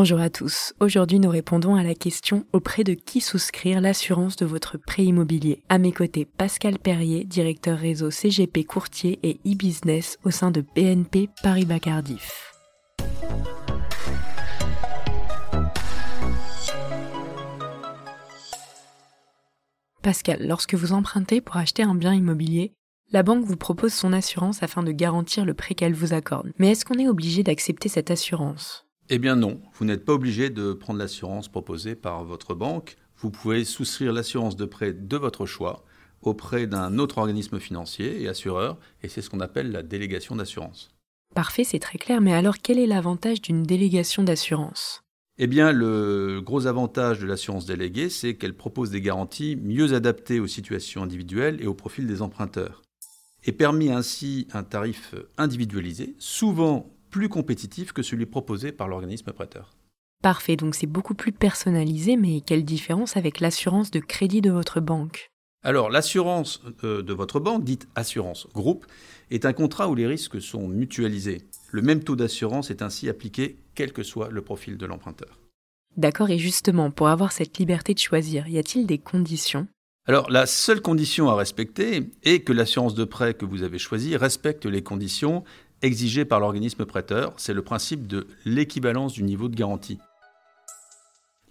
Bonjour à tous. Aujourd'hui, nous répondons à la question auprès de qui souscrire l'assurance de votre prêt immobilier? À mes côtés, Pascal Perrier, directeur réseau CGP Courtier et e-business au sein de BNP Paribas Cardiff. Pascal, lorsque vous empruntez pour acheter un bien immobilier, la banque vous propose son assurance afin de garantir le prêt qu'elle vous accorde. Mais est-ce qu'on est obligé d'accepter cette assurance? Eh bien non, vous n'êtes pas obligé de prendre l'assurance proposée par votre banque. Vous pouvez souscrire l'assurance de prêt de votre choix auprès d'un autre organisme financier et assureur, et c'est ce qu'on appelle la délégation d'assurance. Parfait, c'est très clair, mais alors quel est l'avantage d'une délégation d'assurance? Eh bien, le gros avantage de l'assurance déléguée, c'est qu'elle propose des garanties mieux adaptées aux situations individuelles et au profil des emprunteurs, et permet ainsi un tarif individualisé, souvent plus compétitif que celui proposé par l'organisme prêteur. Parfait, donc c'est beaucoup plus personnalisé, mais quelle différence avec l'assurance de crédit de votre banque? Alors, l'assurance euh, de votre banque, dite assurance groupe, est un contrat où les risques sont mutualisés. Le même taux d'assurance est ainsi appliqué quel que soit le profil de l'emprunteur. D'accord, et justement, pour avoir cette liberté de choisir, y a-t-il des conditions? Alors, la seule condition à respecter est que l'assurance de prêt que vous avez choisie respecte les conditions exigées par l'organisme prêteur. C'est le principe de l'équivalence du niveau de garantie.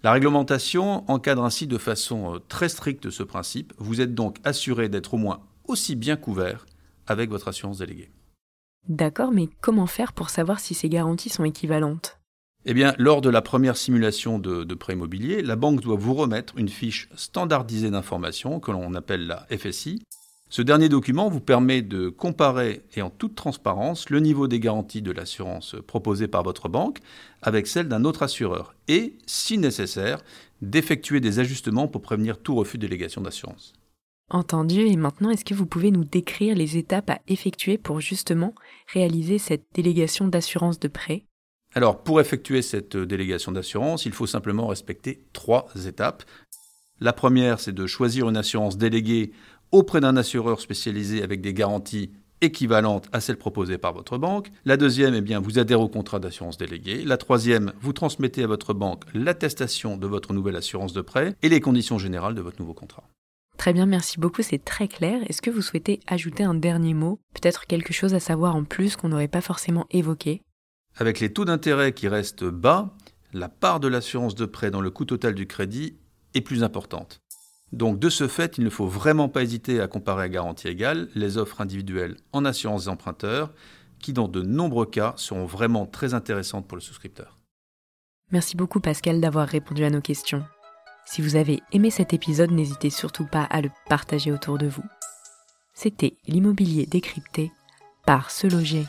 La réglementation encadre ainsi de façon euh, très stricte ce principe. Vous êtes donc assuré d'être au moins aussi bien couvert avec votre assurance déléguée. D'accord, mais comment faire pour savoir si ces garanties sont équivalentes? Eh bien, lors de la première simulation de, de, prêt immobilier, la banque doit vous remettre une fiche standardisée d'informations que l'on appelle la FSI, ce dernier document vous permet de comparer et en toute transparence le niveau des garanties de l'assurance proposée par votre banque avec celle d'un autre assureur et, si nécessaire, d'effectuer des ajustements pour prévenir tout refus de délégation d'assurance. Entendu, et maintenant est-ce que vous pouvez nous décrire les étapes à effectuer pour justement réaliser cette délégation d'assurance de prêt? Alors pour effectuer cette délégation d'assurance, il faut simplement respecter trois étapes. La première, c'est de choisir une assurance déléguée auprès d'un assureur spécialisé avec des garanties équivalentes à celles proposées par votre banque. La deuxième, eh bien, vous adhérez au contrat d'assurance déléguée. La troisième, vous transmettez à votre banque l'attestation de votre nouvelle assurance de prêt et les conditions générales de votre nouveau contrat. Très bien, merci beaucoup, c'est très clair. Est-ce que vous souhaitez ajouter un dernier mot Peut-être quelque chose à savoir en plus qu'on n'aurait pas forcément évoqué? Avec les taux d'intérêt qui restent bas, la part de l'assurance de prêt dans le coût total du crédit est plus importante. Donc de ce fait, il ne faut vraiment pas hésiter à comparer à garantie égale les offres individuelles en assurance des emprunteurs, qui dans de nombreux cas seront vraiment très intéressantes pour le souscripteur. Merci beaucoup Pascal d'avoir répondu à nos questions. Si vous avez aimé cet épisode, n'hésitez surtout pas à le partager autour de vous. C'était l'immobilier décrypté par Se Loger